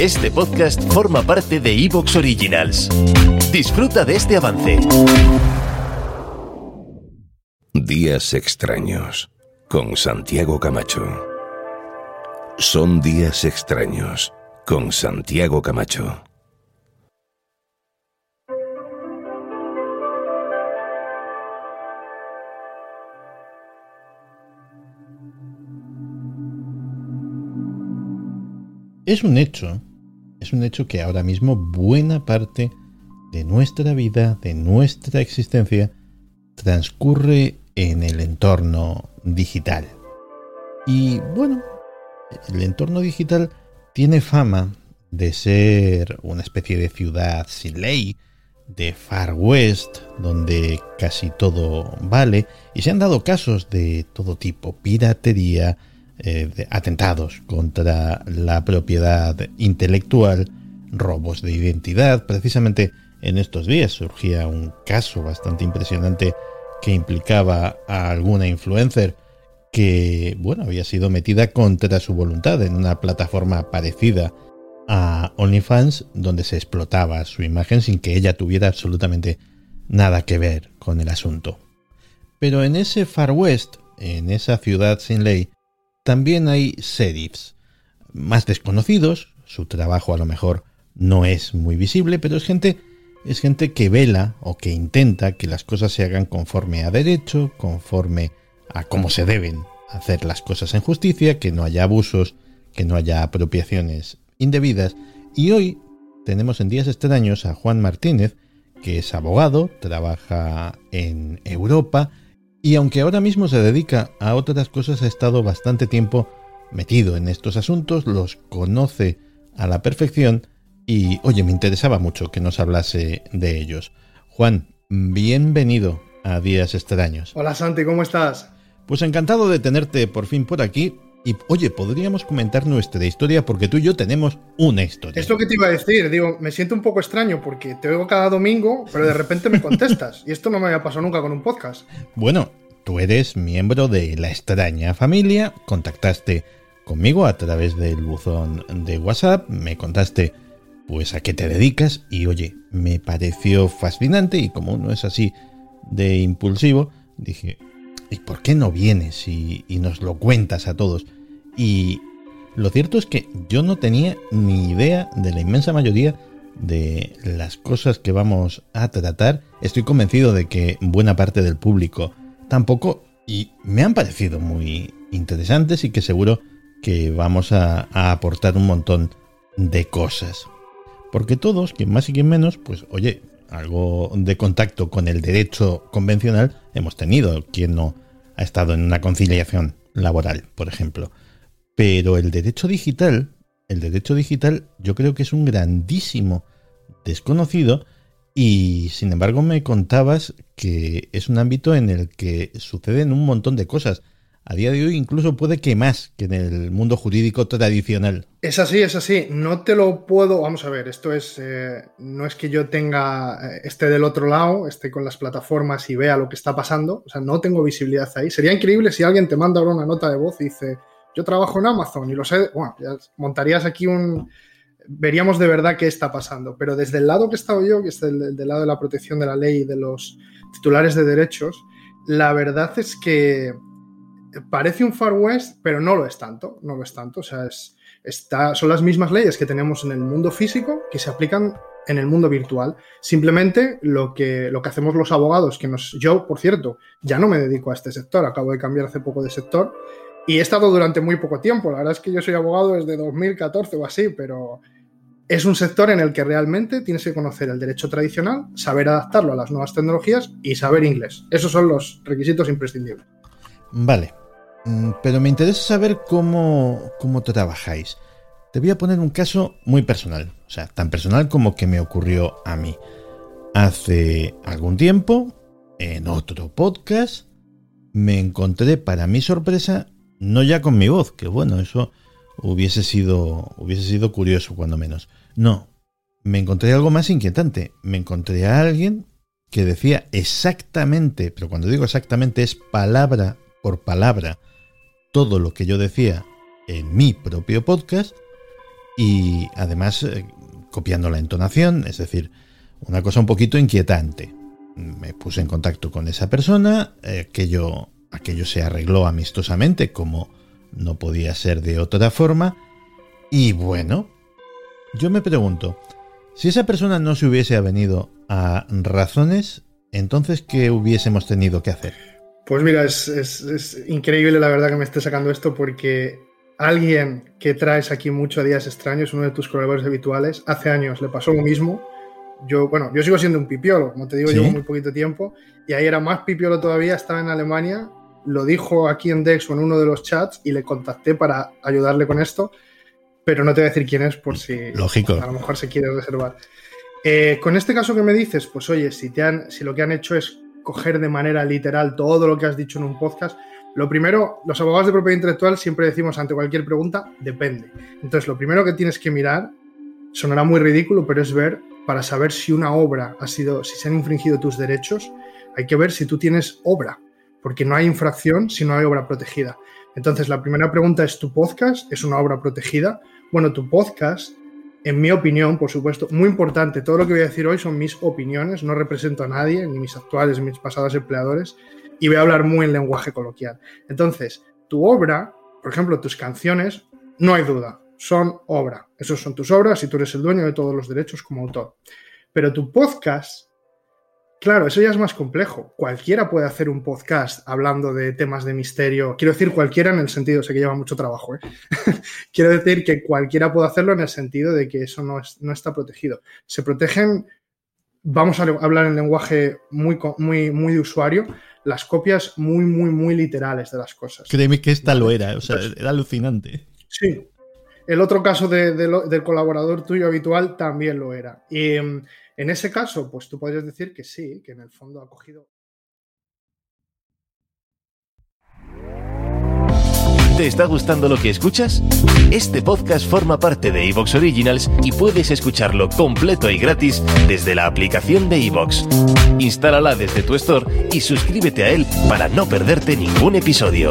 Este podcast forma parte de Evox Originals. Disfruta de este avance. Días extraños con Santiago Camacho. Son días extraños con Santiago Camacho. Es un hecho, es un hecho que ahora mismo buena parte de nuestra vida, de nuestra existencia, transcurre en el entorno digital. Y bueno, el entorno digital tiene fama de ser una especie de ciudad sin ley, de Far West, donde casi todo vale, y se han dado casos de todo tipo, piratería, eh, atentados contra la propiedad intelectual, robos de identidad. Precisamente en estos días surgía un caso bastante impresionante que implicaba a alguna influencer que, bueno, había sido metida contra su voluntad en una plataforma parecida a OnlyFans, donde se explotaba su imagen sin que ella tuviera absolutamente nada que ver con el asunto. Pero en ese Far West, en esa ciudad sin ley, también hay serifs, más desconocidos, su trabajo a lo mejor no es muy visible, pero es gente, es gente que vela o que intenta que las cosas se hagan conforme a derecho, conforme a cómo se deben hacer las cosas en justicia, que no haya abusos, que no haya apropiaciones indebidas. Y hoy tenemos en días extraños a Juan Martínez, que es abogado, trabaja en Europa, y aunque ahora mismo se dedica a otras cosas, ha estado bastante tiempo metido en estos asuntos, los conoce a la perfección y, oye, me interesaba mucho que nos hablase de ellos. Juan, bienvenido a Días Extraños. Hola Santi, ¿cómo estás? Pues encantado de tenerte por fin por aquí y oye, podríamos comentar nuestra historia porque tú y yo tenemos una historia. Es lo que te iba a decir, digo, me siento un poco extraño porque te oigo cada domingo, pero de repente me contestas. y esto no me había pasado nunca con un podcast. Bueno, tú eres miembro de la extraña familia, contactaste conmigo a través del buzón de WhatsApp, me contaste pues a qué te dedicas y oye, me pareció fascinante y como uno es así de impulsivo, dije, ¿y por qué no vienes y, y nos lo cuentas a todos? Y lo cierto es que yo no tenía ni idea de la inmensa mayoría de las cosas que vamos a tratar. Estoy convencido de que buena parte del público tampoco y me han parecido muy interesantes y que seguro que vamos a, aportar un montón de cosas. Porque todos, quien más y quien menos, pues oye, algo de contacto con el derecho convencional hemos tenido. Quien no ha estado en una conciliación laboral, por ejemplo. Pero el derecho digital, el derecho digital yo creo que es un grandísimo desconocido y sin embargo me contabas que es un ámbito en el que suceden un montón de cosas. A día de hoy incluso puede que más que en el mundo jurídico tradicional. Es así, es así. No te lo puedo. Vamos a ver, esto es. Eh, no es que yo tenga. Eh, esté del otro lado, esté con las plataformas y vea lo que está pasando. O sea, no tengo visibilidad ahí. Sería increíble si alguien te manda ahora una nota de voz y dice yo trabajo en Amazon y lo sé, montarías aquí un... Veríamos de verdad qué está pasando, pero desde el lado que he estado yo, que es el, del lado de la protección de la ley y de los titulares de derechos, la verdad es que parece un Far West, pero no lo es tanto, no lo es tanto, o sea, es, está, son las mismas leyes que tenemos en el mundo físico que se aplican en el mundo virtual. Simplemente lo que, lo que hacemos los abogados, que nos, yo, por cierto, ya no me dedico a este sector, acabo de cambiar hace poco de sector, y he estado durante muy poco tiempo. La verdad es que yo soy abogado desde 2014 o así, pero es un sector en el que realmente tienes que conocer el derecho tradicional, saber adaptarlo a las nuevas tecnologías y saber inglés. Esos son los requisitos imprescindibles. Vale, mm, pero me interesa saber cómo, cómo trabajáis. Te voy a poner un caso muy personal, o sea, tan personal como que me ocurrió a mí. Hace algún tiempo, en otro podcast, me encontré para mi sorpresa no ya con mi voz, que bueno, eso hubiese sido, hubiese sido curioso cuando menos. No, me encontré algo más inquietante. Me encontré a alguien que decía exactamente, pero cuando digo exactamente es palabra por palabra, todo lo que yo decía en mi propio podcast y además eh, copiando la entonación, es decir, una cosa un poquito inquietante. Me puse en contacto con esa persona, aquello, aquello se arregló amistosamente como no podía ser de otra forma, y bueno, yo me pregunto, si esa persona no se hubiese venido a razones, entonces, ¿qué hubiésemos tenido que hacer? Pues mira, es, increíble la verdad que me esté sacando esto porque alguien que traes aquí mucho a días extraños, uno de tus colaboradores habituales, hace años le pasó lo mismo. Yo, bueno, yo sigo siendo un pipiolo, como te digo, llevo muy poquito tiempo, y ahí era más pipiolo todavía, estaba en Alemania, lo dijo aquí en Dex o en uno de los chats y le contacté para ayudarle con esto, pero no te voy a decir quién es por si Lógico. a lo mejor se quiere reservar. Eh, con este caso que me dices, pues oye, si, te han, si lo que han hecho es coger de manera literal todo lo que has dicho en un podcast, lo primero, los abogados de propiedad intelectual siempre decimos ante cualquier pregunta, depende. Entonces, lo primero que tienes que mirar, sonará muy ridículo, pero es ver para saber si una obra ha sido, si se han infringido tus derechos, hay que ver si tú tienes obra, porque no hay infracción si no hay obra protegida. Entonces, la primera pregunta es, ¿tu podcast es una obra protegida? Bueno, tu podcast en mi opinión, por supuesto, muy importante. Todo lo que voy a decir hoy son mis opiniones, no represento a nadie, ni mis actuales ni mis pasados empleadores, y voy a hablar muy en lenguaje coloquial. Entonces, tu obra, por ejemplo, tus canciones, no hay duda, son obra. Esos son tus obras y tú eres el dueño de todos los derechos como autor. Pero tu podcast Claro, eso ya es más complejo. Cualquiera puede hacer un podcast hablando de temas de misterio. Quiero decir cualquiera en el sentido, sé que lleva mucho trabajo. ¿eh? Quiero decir que cualquiera puede hacerlo en el sentido de que eso no, no está protegido. Se protegen, vamos a hablar en lenguaje muy, muy, muy de usuario, las copias muy, muy, muy literales de las cosas. Créeme que esta lo era, o sea, era alucinante. Sí. El otro caso del colaborador tuyo habitual también lo era. Y em, en ese caso, pues tú podrías decir que sí, que en el fondo ha cogido... ¿Te está gustando lo que escuchas? Este podcast forma parte de Evox Originals y puedes escucharlo completo y gratis desde la aplicación de Evox. Instálala desde tu store y suscríbete a él para no perderte ningún episodio.